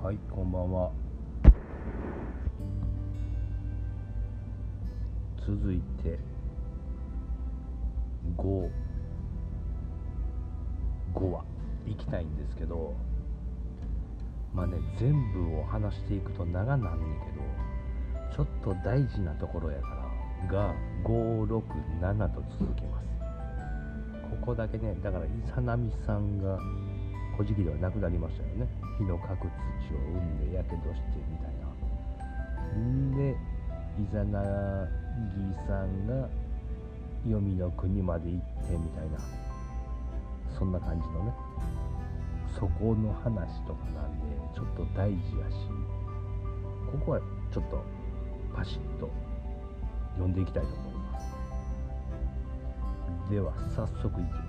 はいこんばんは。続いて5 5話いきたいんですけどまあね全部を話していくと長なんねんけどちょっと大事なところやからが567と続きます。ここだけねだからイサナミさんが古事記ではなくなりましたよね。火の核土を生んでやけどしてみたいな。んでイザナギさんが黄泉の国まで行ってみたいな。そんな感じのね。そこの話とかなんでちょっと大事やしここはちょっとパシッと読んでいきたいと思います。では早速いきます。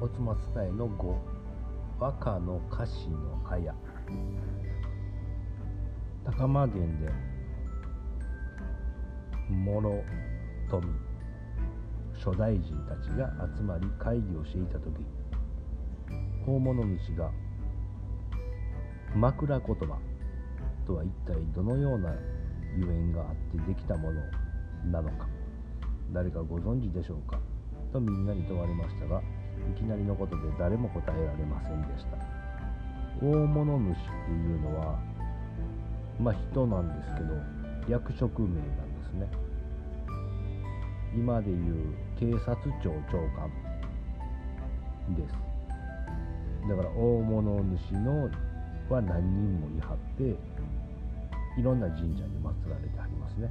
おつま伝えの5和歌の歌詞のあや高間源で諸富。諸大臣たちが集まり会議をしていた時大物主が枕言葉とは一体どのようなゆえんがあってできたものなのか誰かご存知でしょうかとみんなに問われましたがいきなりのことで誰も答えられませんでした。大物主っていうのはまあ人なんですけど役職名なんですね。今でいう警察庁長官です。だから大物主のは何人もいはっていろんな神社に祀られてありますね。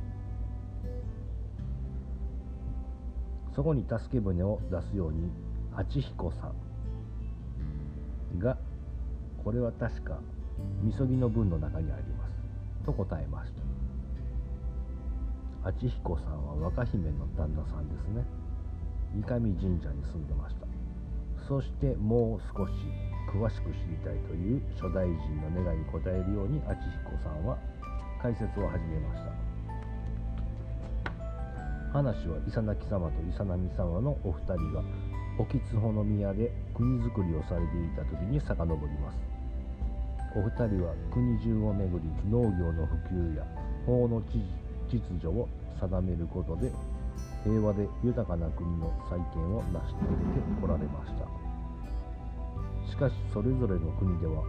そこに助け舟を出すように八彦さん。がこれは確かみそぎの文の中にあります。と答えました。八彦さんは若姫の旦那さんですね。三上神社に住んでました。そしてもう少し詳しく知りたいという諸大臣の願いに応えるように八彦さんは解説を始めました。話は伊佐泣様と伊佐波様のお二人が沖津穂宮で国づくりをされていた時に遡ります。お二人は国中をめぐり農業の普及や法の秩序を定めることで平和で豊かな国の再建を成し遂げてこられました。しかしそれぞれの国では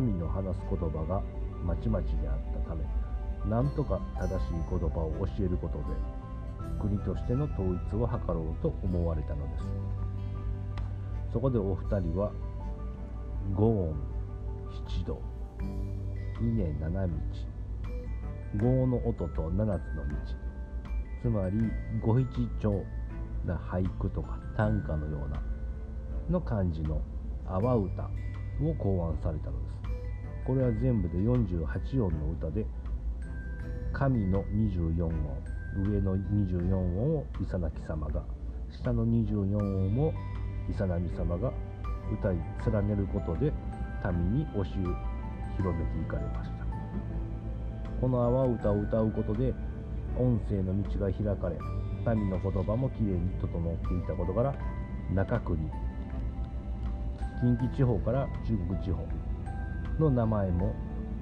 民の話す言葉がまちまちであったため何とか正しい言葉を教えることで国としての統一を図ろうと思われたのです。そこでお二人は五音七道稲七道五の音と七つの道つまり五七調な俳句とか短歌のようなの漢字の阿波歌を考案されたのです。これは全部で48音の歌で上の24音上の24音を伊佐泣様が下の24音を伊佐波様が歌い連ねることで民に教え広めていかれました。この阿波歌を歌うことで音声の道が開かれ民の言葉もきれいに整っていたことから中国近畿地方から中国地方の名前も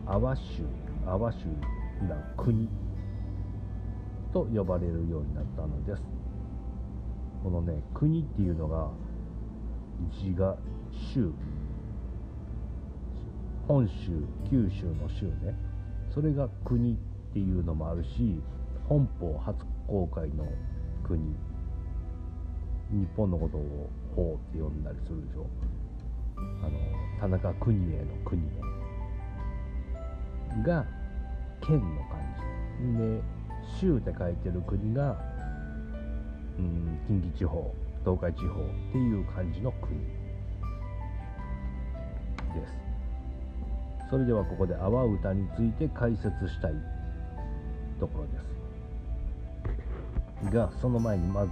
阿波州阿波州な国と呼ばれるようになったのです。このね国っていうのが字が州本州九州の州ね。それが国っていうのもあるし本邦初公開の国。日本のことを法って呼んだりするでしょ。あの田中邦衛の国ね。が県の感じ。で州って書いてる国が、うん、近畿地方東海地方っていう感じの国です。それではここで阿波歌について解説したいところです。がその前にまず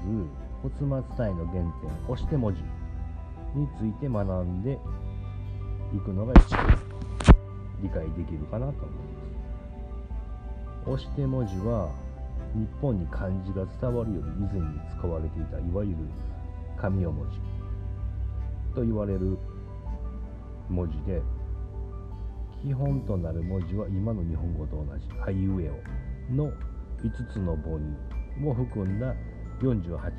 おつま伝えの原点押して文字について学んでいくのが一番理解できるかなと思います。押して文字は日本に漢字が伝わるより以前に使われていたいわゆる紙代文字と言われる文字で基本となる文字は今の日本語と同じ「あいうえお」の5つの母音を含んだ48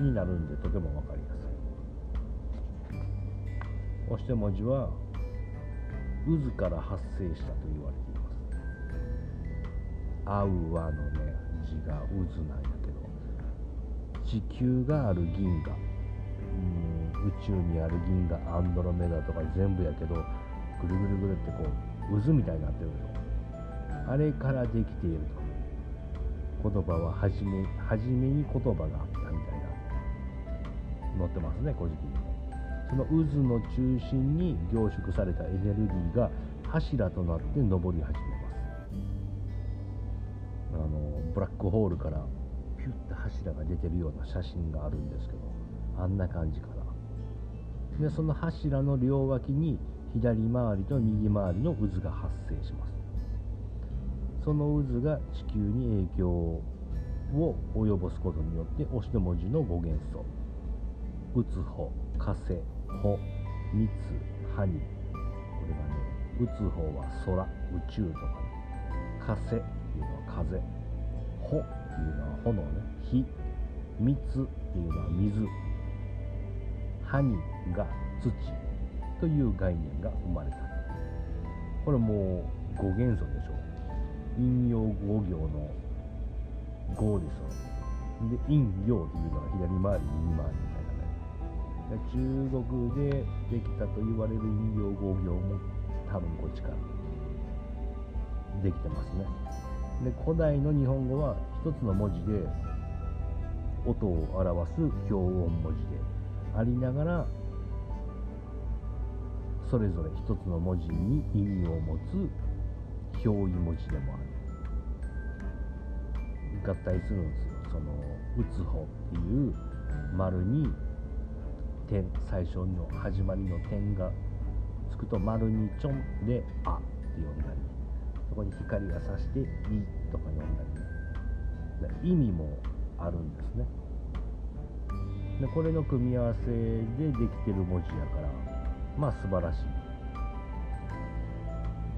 になるんでとても分かりやすい。そして文字は渦から発生したと言われていま「あうわ」のね字が渦なんやけど地球がある銀河うん宇宙にある銀河アンドロメダとか全部やけどぐるぐるぐるってこう渦みたいになってるでしょあれからできていると。言葉は初め初めに言葉があったみたいな載ってますね古事記にも。その渦の中心に凝縮されたエネルギーが柱となって上り始めます。ブラックホールからピュッて柱が出てるような写真があるんですけどあんな感じかな。でその柱の両脇に左回りと右回りの渦が発生します。その渦が地球に影響を及ぼすことによって押しの文字の語源素うつほ火星ほみつはに。これがねうつほは空宇宙とかね。火星っていうのは風。ほっていうのは炎ね。火。みつっていうのは水。はにが土という概念が生まれたこれもう語元素でしょ引用語行の語ですよ。で引用っていうのは左回り右回りみたいなね中国でできたと言われる引用語行も多分こっちからできてますね。で古代の日本語は一つの文字で音を表す標音文字でありながらそれぞれ一つの文字に意味を持つ表意文字でもある。合体するんですよ。その「打つ方」っていう丸に点最初の始まりの点がつくと丸にちょんで「あ」って呼んだり。そこに光がさして「い」とか呼んだりね。意味もあるんですね。でこれの組み合わせでできてる文字やからまあ素晴らしい。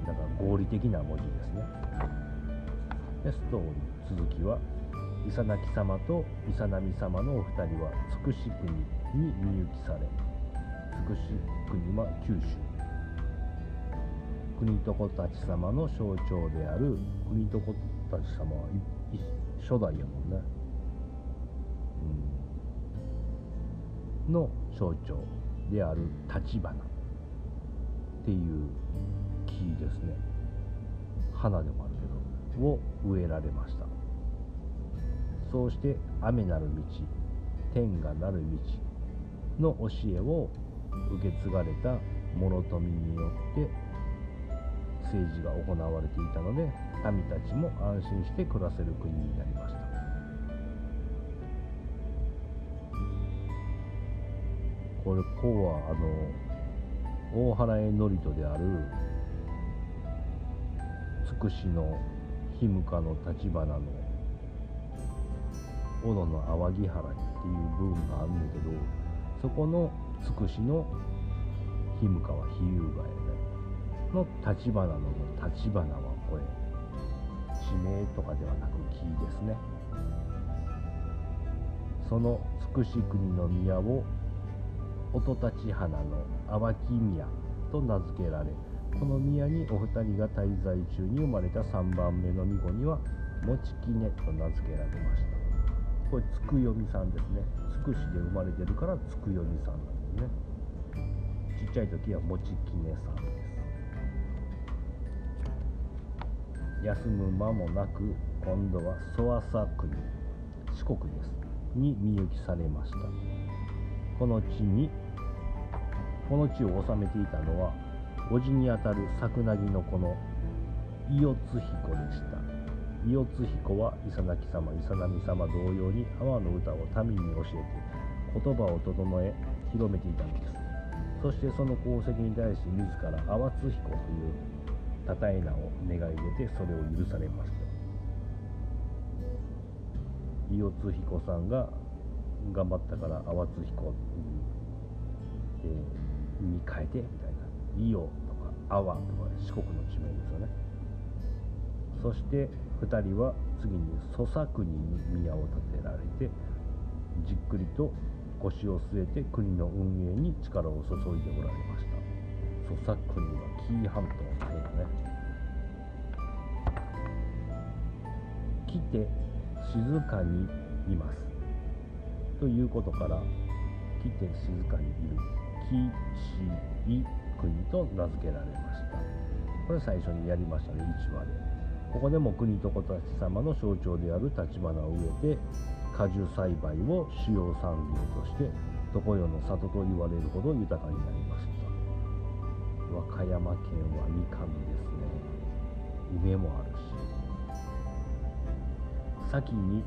だから合理的な文字ですね。でストーリー続きはイサナキ様とイサナミ様のお二人はつくし国にみゆきされつくし国は九州。国と子たち様の象徴である。国と子たち様は初代やもんね、うん、の象徴である立花っていう木ですね。花でもあるけどを植えられました。そうして雨なる道天がなる道の教えを受け継がれた諸富によって政治が行われていたので民たちも安心して暮らせる国になりました。これこうはあの大原江祝人であるつくしの日向の立花の小野の淡木原っていう部分があるんだけどそこのつくしの日向は比喩がや。の立花の立花はこれ地名とかではなく木ですね。そのつくし国の宮を音立花の淡木宮と名付けられこの宮にお二人が滞在中に生まれた3番目の巫女にはもちきねと名付けられました。これつくよみさんですね。つくしで生まれてるからつくよみさんなんですね。ちっちゃい時はもちきねさん。休む間もなく今度は蘇阿国四国です。にみゆきされました。この地にこの地を治めていたのは叔父にあたる桜木の子の伊予津彦でした。伊予津彦は伊佐崎様伊佐波様同様に阿波の歌を民に教えて言葉を整え広めていたのです。そしてその功績に対して自ら阿波津彦というたたえ名を願い出てそれを許されました。伊予津彦さんが頑張ったから淡津彦に、えー、に変えてみたいな。伊予とか阿波とか四国の地名ですよね。そして2人は次に土佐国に宮を建てられてじっくりと腰を据えて国の運営に力を注いでおられました。土佐国は紀伊半島。ね。来て静かにいます。ということから来て静かにいる紀氏国と名付けられました。これ最初にやりましたね1話で。ここでも国と子たち様の象徴である立花を植えて果樹栽培を主要産業として常世の里と言われるほど豊かになりました。和歌山県はみかんですね。梅もあるし。先に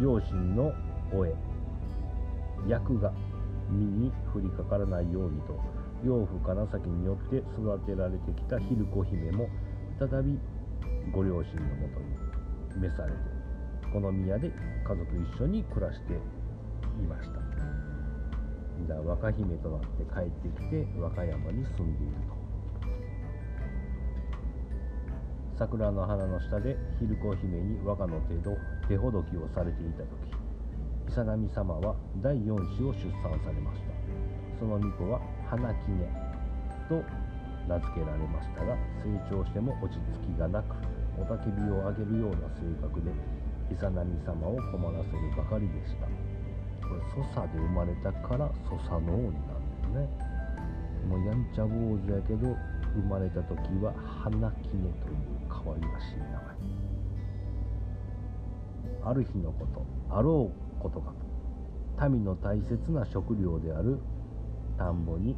両親のおえ役が身に降りかからないようにと養父金崎によって育てられてきた昼子姫も再びご両親のもとに召されてこの宮で家族一緒に暮らしていました。じゃあ若姫となって帰ってきて和歌山に住んでいると。桜の花の下で昼子姫に和歌の手手ほどきをされていた時伊佐波様は第4子を出産されました。その巫女は花きねと名付けられましたが成長しても落ち着きがなく雄たけびを上げるような性格でイサナミ様を困らせるばかりでした。これ蘇佐で生まれたから蘇佐の王になるんですね。もうやんちゃ坊主やけど生まれた時は花きねという。可愛らしい。名前ある日のことあろうことかと。民の大切な食料である田んぼに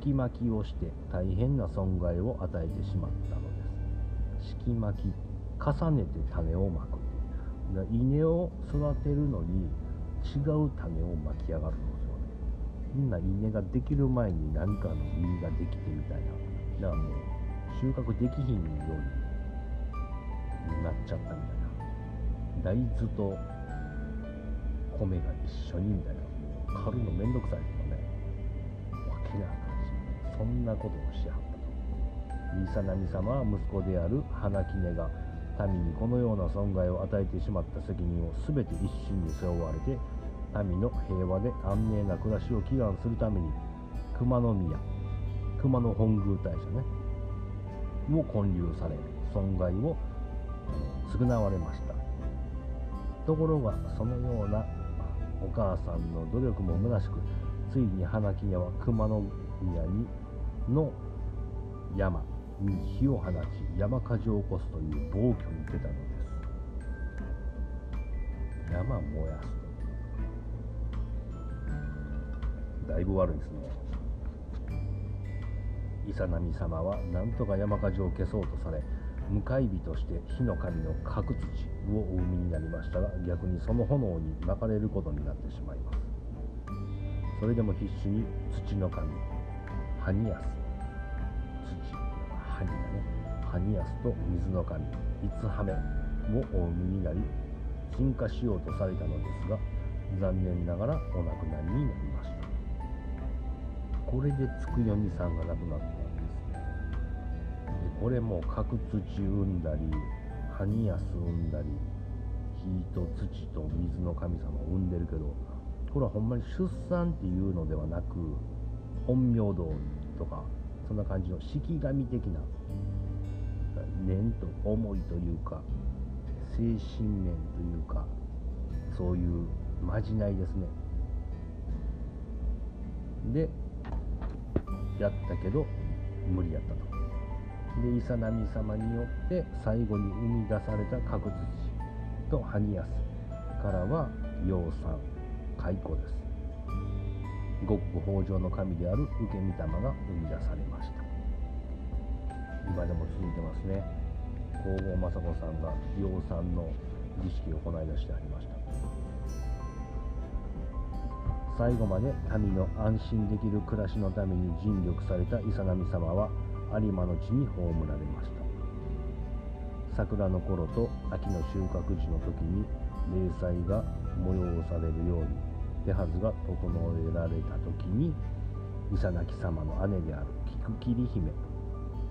敷巻きをして大変な損害を与えてしまったのです。敷巻き重ねて種をまく。稲を育てるのに違う種をまき上がるんですよね。みんな稲ができる前に何かの実ができてみたいな。だからもう収穫できひんようになっちゃったみたいな。大豆と米が一緒にみたいな。刈るのめんどくさいですよね。わけな感じそんなことをしはったと。イーサナミ様は息子である花杵が民にこのような損害を与えてしまった責任を全て一身に背負われて民の平和で安寧な暮らしを祈願するために熊野宮熊野本宮大社ね。を建立され損害を償われました。ところがそのようなお母さんの努力も虚しくついに花木屋は熊野宮にの山に火を放ち山火事を起こすという暴挙に出たのです。山燃やすと。だいぶ悪いですね。伊佐波様は何とか山火事を消そうとされ向かい火として火の神の角土をお生みになりましたが逆にその炎に巻かれることになってしまいます。それでも必死に土の神ハニアス。土ハニだね。ハニアスと水の神イツハメをお生みになり進化しようとされたのですが残念ながらお亡くなりになりました。これでつくよみさんが亡くなった。これも角土産んだりハニヤス産んだり火と土と水の神様を産んでるけどこれはほんまに出産っていうのではなく陰陽道とかそんな感じの式神的な念と思いというか精神面というかそういうまじないですね。でやったけど無理やった。イサナミ様によって最後に生み出された角土とハニヤスからは養蚕蚕です。極北北条の神である受け御霊が生み出されました。今でも続いてますね。皇后雅子さんが養蚕の儀式を行い出してありました。最後まで民の安心できる暮らしのために尽力されたイサナミ様は有馬の地に葬られました。桜の頃と秋の収穫時の時に霊祭が催されるように手はずが整えられた時にイサナキ様の姉である菊切姫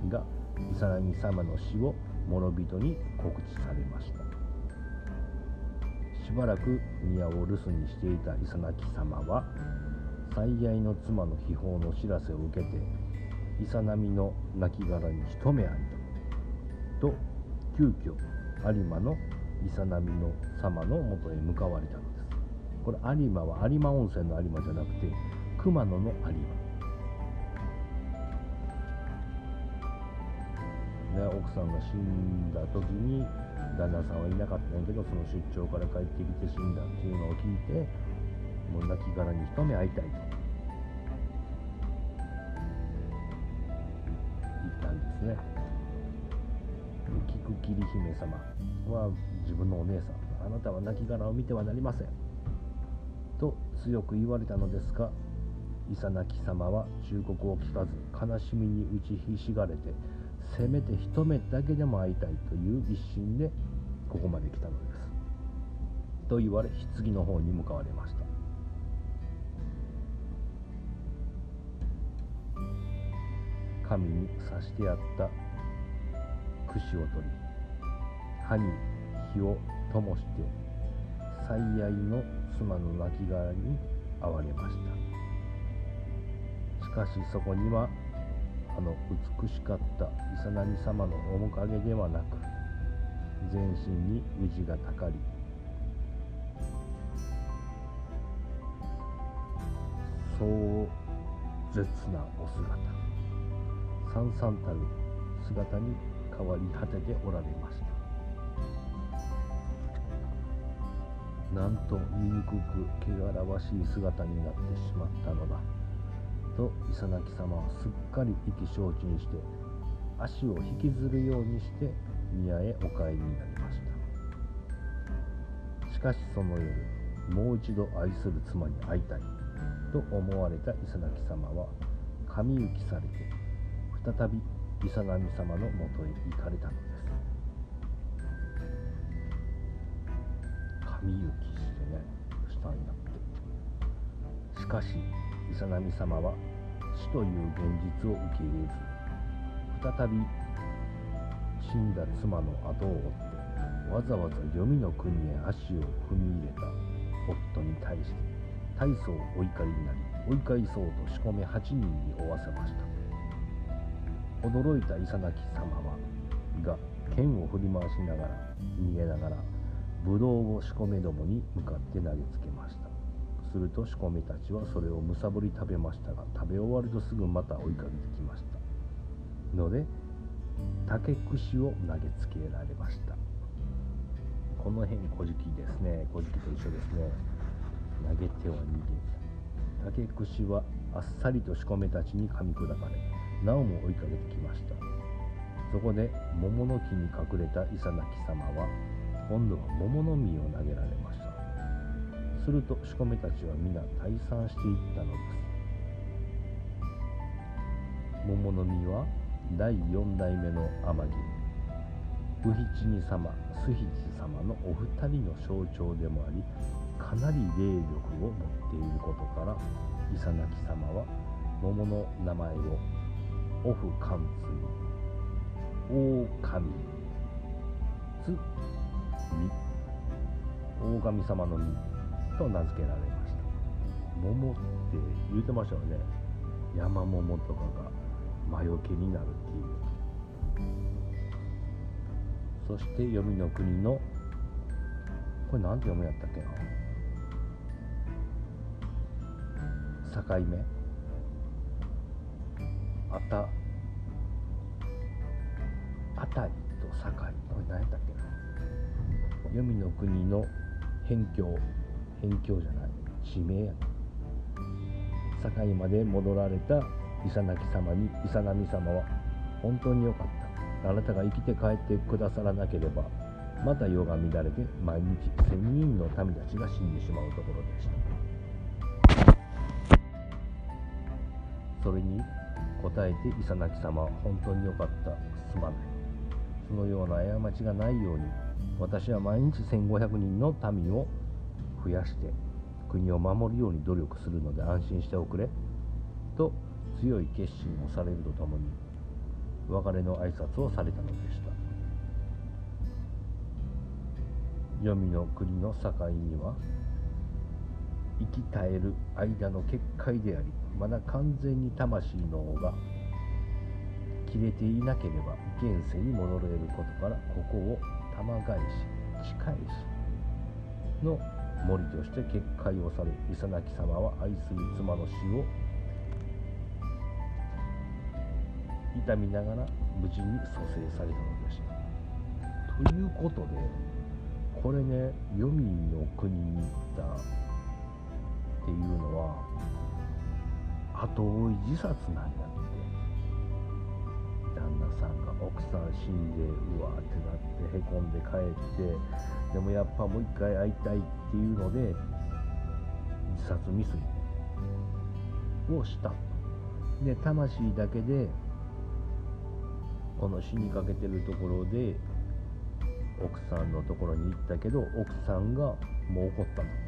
がイサナギ様の死を諸人に告知されました。しばらく宮を留守にしていたイサナキ様は最愛の妻の秘宝の知らせを受けてイサナミの亡骸に一目会いと急遽有馬のイサナミの様のもとへ向かわれたのです。これ有馬は有馬温泉の有馬じゃなくて熊野の有馬。ね、奥さんが死んだ時に旦那さんはいなかったんやけどその出張から帰ってきて死んだっていうのを聞いてもう亡骸に一目会いたいと。ですね。菊切姫様は自分のお姉さん。あなたは亡骸を見てはなりません。と強く言われたのですがイサナキ様は忠告を聞かず悲しみに打ちひしがれてせめて一目だけでも会いたいという一心でここまで来たのです。と言われ棺の方に向かわれました。神に刺してあった串を取り歯に火を灯して最愛の妻の亡骸に会われました。しかしそこにはあの美しかったイサナミ様の面影ではなく全身に虹がたかり壮絶なお姿。さんさんたる姿に変わり果てておられました。なんと醜く汚らわしい姿になってしまったのだ。とイサナキ様はすっかり意気消沈して足を引きずるようにして宮へお帰りになりました。しかしその夜もう一度愛する妻に会いたいと思われたイサナキ様は神行きされて再びイサナミ様のもとへ行かれたのです。神行きしてねしたんやって。しかしイサナミ様は死という現実を受け入れず再び死んだ妻の後を追ってわざわざ黄泉の国へ足を踏み入れた夫に対して大層お怒りになり追い返そうと仕込め8人に負わせました。驚いたイサナキ様はが剣を振り回しながら逃げながらブドウを仕込めどもに向かって投げつけました。すると仕込みたちはそれをむさぼり食べましたが食べ終わるとすぐまた追いかけてきました。ので竹串を投げつけられました。この辺古事記ですね。古事記と一緒ですね。投げては逃げ竹串はあっさりと仕込めたちに噛み砕かれなおも追いかけてきました。そこで桃の木に隠れたイサナキ様は今度は桃の実を投げられました。すると仕込めたちは皆退散していったのです。桃の実は第4代目の天城ウヒチニ様スヒチ様のお二人の象徴でもありかなり霊力を持っていることからイサナキ様は桃の名前をオフ貫通大神つに大神様の実と名付けられました。桃って言うてましたよね。山桃とかが魔除けになるっていう。そして黄泉の国のこれ何て読むやったっけな。境目。あた。あたりと境これ何やったっけな。黄泉の国の辺境。辺境じゃない。地名や。境まで戻られた。イサナキ様に。イサナミ様は。本当によかった。あなたが生きて帰ってくださらなければ。また世が乱れて毎日千人の民たちが死んでしまうところでした。それに答えてイサナキ様本当によかったすまない。つのような過ちがないように私は毎日1500人の民を増やして国を守るように努力するので安心しておくれと強い決心をされるとともに別れの挨拶をされたのでした。黄泉の国の境には生き絶える間の結界でありまだ完全に魂の尾が切れていなければ現世に戻れることからここを玉返し近いしの森として結界をされイサナキ様は愛する妻の死を痛みながら無事に蘇生されたのでした。ということでこれね黄泉の国に行ったっていうのは後追い自殺なんやって。旦那さんが奥さん死んでうわーってなってへこんで帰ってでもやっぱもう一回会いたいっていうので自殺未遂をしたで魂だけでこの死にかけてるところで奥さんのところに行ったけど奥さんがもう怒ったの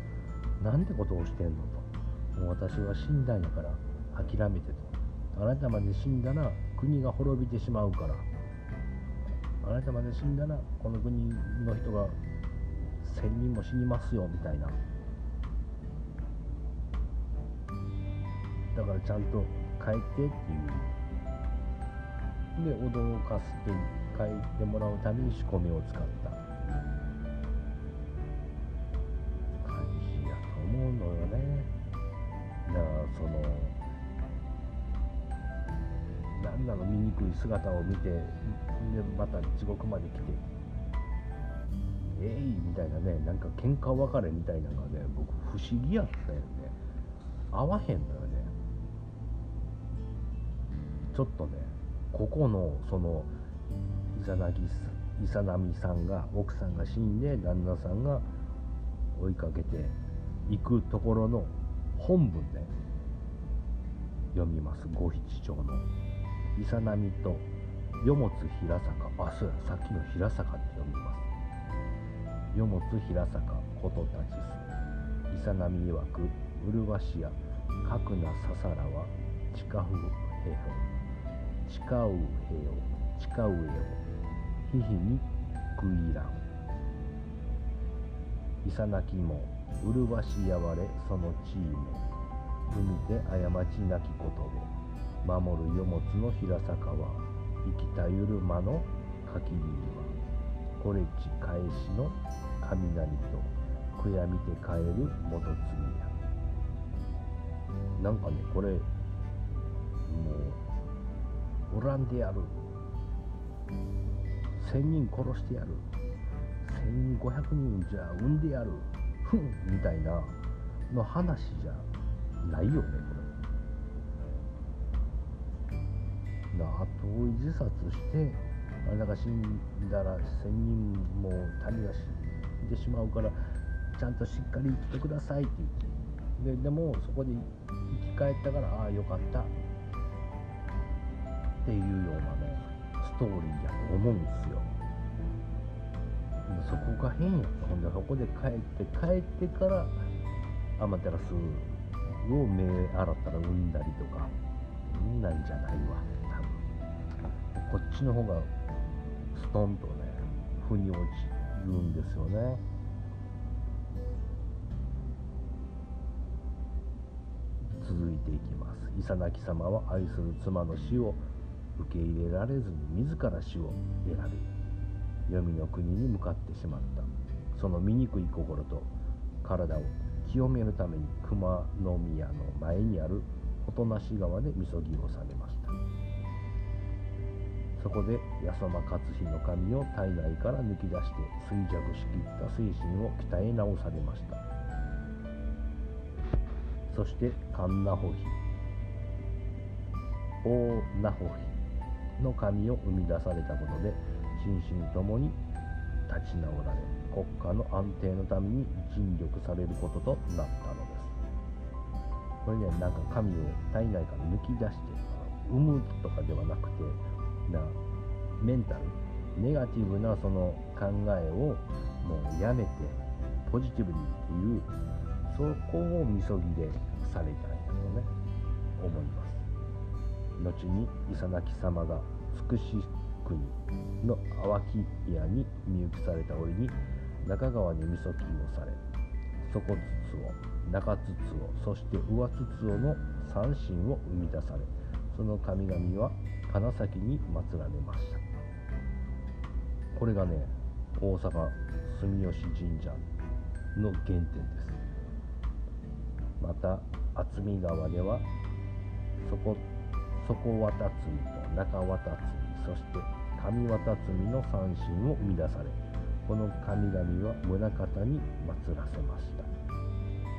なんてことをしてんのと。もう私は死んだんやから諦めてと。あなたまで死んだら国が滅びてしまうから。あなたまで死んだらこの国の人が1000人も死にますよみたいな。だからちゃんと帰ってっていう。で驚かせて帰ってもらうために仕込みを使ったその何なの醜い姿を見てでまた地獄まで来てえいみたいなねなんか喧嘩別れみたいなのがね僕不思議やったよね。合わへんのよね。ちょっとねここのそのイザナギイサナミさんが奥さんが死んで旦那さんが追いかけて行くところの本文ね。読みます五七町の「イサナミと与物平坂」あそうやさっきの平坂って読みます「与物平坂ことたちす」イサナミ曰く「麗しやかく。なささらは地下風平方」近うへよ近うへよひひに食いらん。いさなきもうるばしやわれその地位も。海で過ちなきことで守る世物の平坂は生きたゆる間のかきりにはこれち返しの雷と悔やみて帰る元継ぎや。なんかねこれもう恨んでやる。1000人殺してやる。1500人じゃ産んでやる。ふんみたいなの話じゃないよねこれ。だ後追い自殺してあなたが死んだら1000人も民が死んでしまうからちゃんとしっかり生きてくださいって言って。ででもそこで生き返ったからああよかったっていうようなねストーリーやと思うんですよ。そこが変やほんでそこで帰って帰ってからアマテラスを目洗ったら産んだりとかんなんじゃないわ多分。こっちの方がストンとね腑に落ちるんですよね。続いていきます。イサナキ様は愛する妻の死を受け入れられずに自ら死を選び黄泉の国に向かってしまった。その醜い心と体を清めるために熊野宮の前にある音無川でみそぎをされました。そこで八十間勝日の神を体内から抜き出して衰弱しきった精神を鍛え直されました。そして神名穂比大名穂比の神を生み出されたことで心身ともに立ち直られ国家の安定のために尽力されることとなったのですこれねなんか神を体内から抜き出して産むとかではなくてなメンタルネガティブなその考えをもうやめてポジティブにっていうそこをみそぎでされたんやとね思います後にイサナキ様がつくし国の淡き屋に身請きされた折に中川にみそきをされ底筒を中筒をそして上筒をの三神を生み出されその神々は金崎に祀られました。これがね大阪住吉神社の原点です。また渥美川では底底渡積と中渡積そして上渡積の三神を生み出されこの神々は宗像に祀らせました。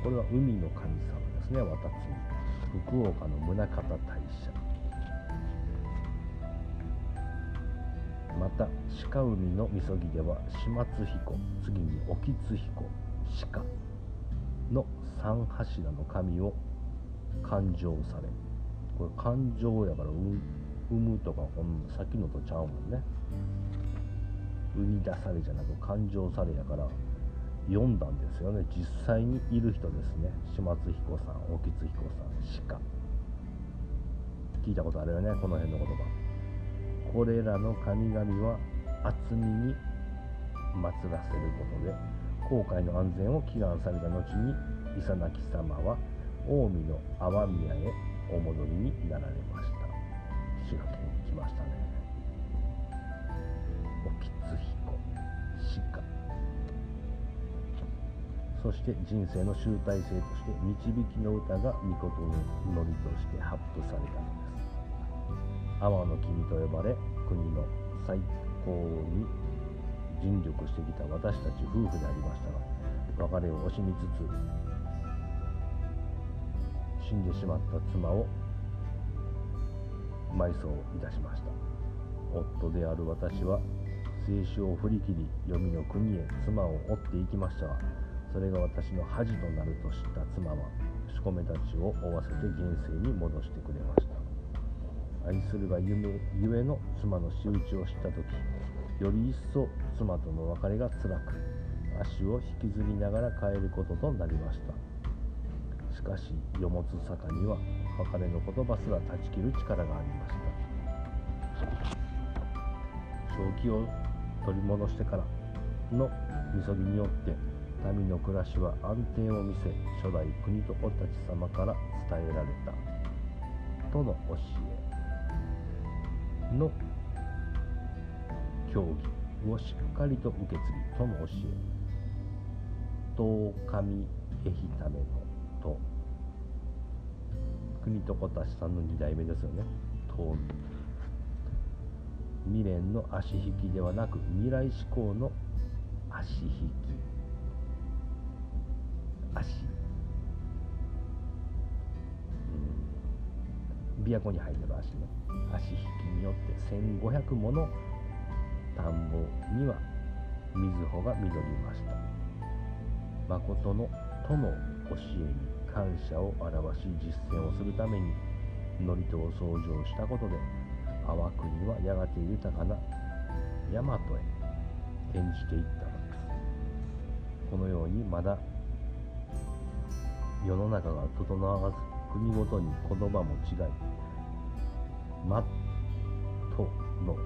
これは海の神様ですね。渡積福岡の宗像大社。また鹿海のみそぎでは始末彦次に沖津彦鹿の三柱の神を勘定されこれ勘定やから生むとかほんさっきのとちゃうもんね。生み出されじゃなく勘定されやから読んだんですよね実際にいる人ですね島津彦さん沖津彦さん鹿聞いたことあるよねこの辺の言葉これらの神々は厚みに祀らせることで航海の安全を祈願された後にイサナキ様は近江の淡宮へお戻りになられました滋賀県に来ましたねそして人生の集大成として導きの歌が御事の祈りとして発布されたのです。天の君と呼ばれ国の最高に尽力してきた私たち夫婦でありましたが別れを惜しみつつ死んでしまった妻を埋葬いたしました。夫である私は聖書を振り切り黄泉の国へ妻を追っていきましたがそれが私の恥となると知った妻はしこめたちを追わせて現世に戻してくれました。愛するがゆえの妻の仕打ちを知った時より一層妻との別れが辛く足を引きずりながら帰ることとなりました。しかし世もつ坂には別れの言葉すら断ち切る力がありました。正気を取り戻してからのみそぎによって民の暮らしは安定を見せ初代国と子たち様から伝えられた。との教えの教義をしっかりと受け継ぎとの教え。東上へひためのと。国と小たちさんの2代目ですよね。東未練の足引きではなく未来志向の足引き。足。琵琶湖に入ってる足ね。足引きによって1500もの田んぼには水穂が実りました。誠のとの教えに感謝を表し実践をするために祝詞を創造したことで淡国はやがて豊かな大和へ転じていったのです。このようにまだ世の中が整わず国ごとに言葉も違いまとの道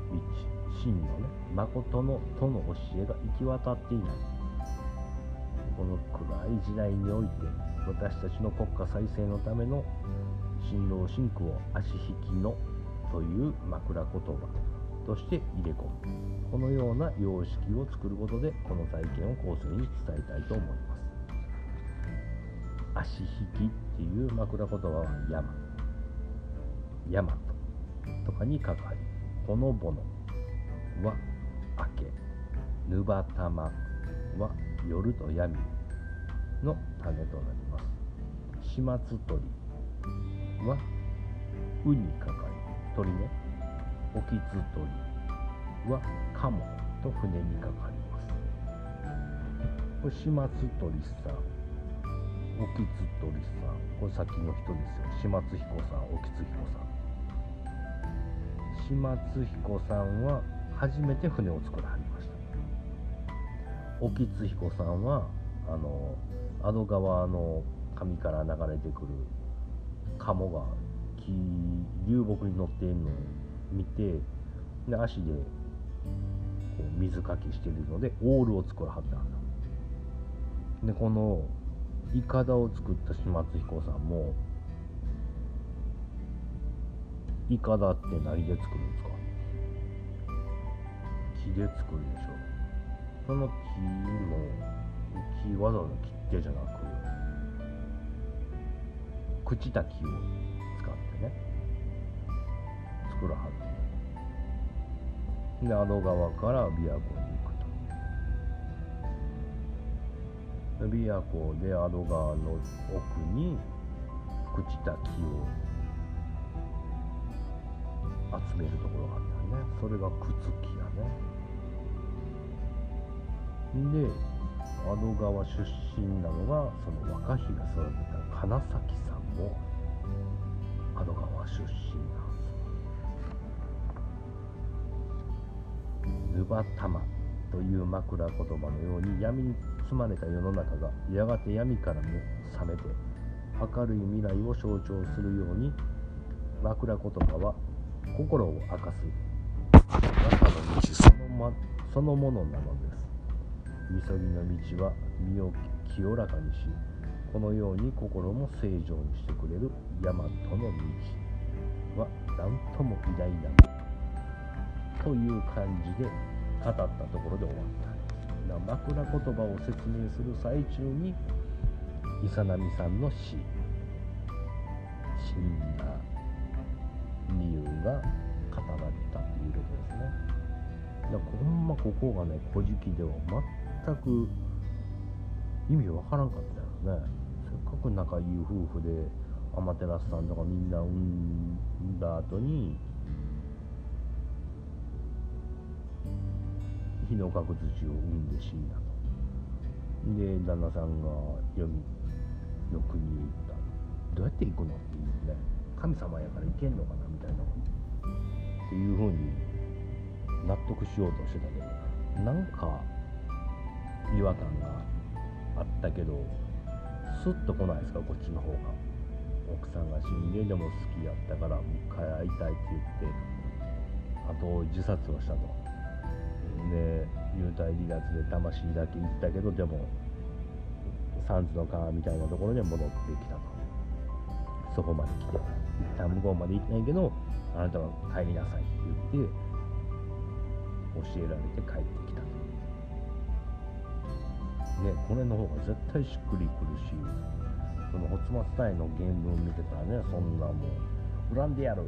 真のね誠のとの教えが行き渡っていない。この暗い時代において私たちの国家再生のための新郎新婦を足引きのという枕言葉として入れ込む。このような様式を作ることでこの体験を後世に伝えたいと思います。足引きっていう枕言葉は山。山ととかにかかりほのぼのは明け。ぬばたまは夜と闇の種となります。始末鳥はうにかかり鳥ね。おきつ鳥はカモと船にかかります。始末鳥さん。おきつ鳥さんこれ先の人ですよ始末彦さんおきつ彦さん島津彦さんは初めて船を作らはりました。沖津彦さんはあの阿戸川の上から流れてくる鴨が木流木に乗っているのを見てで足でこう水かきしてるのでオールを作らはったんだ。でこのいかだを作った島津彦さんもいかだって何で作るんですか？木で作るでしょ。その木も木わざわざ切ってじゃなく朽ちた木を使ってね作らはるで阿戸川から琵琶湖に琵琶湖で阿戸川の奥に朽ちた木を集めるところがあったね。それが朽木やね。で阿戸川出身なのがその若日が育てた金崎さんも阿戸川出身なんです。ぬばたまという枕言葉のように闇に包まれた世の中がやがて闇から目覚めて明るい未来を象徴するように枕言葉は心を明かす。中の道その,、ま、そのものなのです。みそぎの道は身を清らかにしこのように心も正常にしてくれる大和の道は何とも偉大なという感じで語ったところで終わった枕言葉を説明する最中に伊佐波さんの死。死んだ理由が語られたということですね。だからほんまここがね「古事記」では全く意味わからんかったよね。せっかく仲いい夫婦で天照さんとかみんな産んだ後に日の角土を産んで死んだと。で旦那さんが読みの国へ行った。どうやって行くのっていうね神様やから行けんのかなみたいなっていうふうに納得しようとしてたけどなんか違和感があったけどスッと来ないですかこっちの方が。奥さんが死んででも好きやったからもう一回会いたいって言ってあと自殺をしたと。体離脱で魂だけ行ったけどでもサンズの川みたいなところに戻ってきたと。そこまで来て一旦向こうまで行ってないけどあなたは帰りなさいって言って教えられて帰ってきたと。ねこれの方が絶対しっくりくるしそのホツマスタイの原文見てたらねそんなもう恨ん。でやる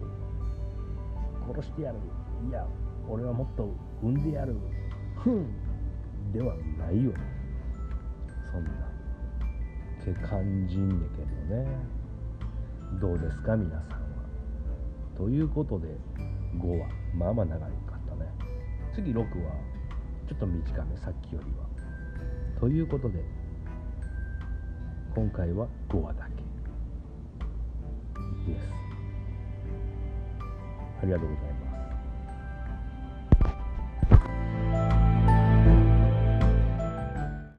殺してやるいや俺はもっと産んでやる。ふん。ではないよそんなって感じんねけどね。どうですか皆さんは。ということで5はまあまあ長かったね。次6はちょっと短めさっきよりは。ということで今回は5話だけです。ありがとうございます。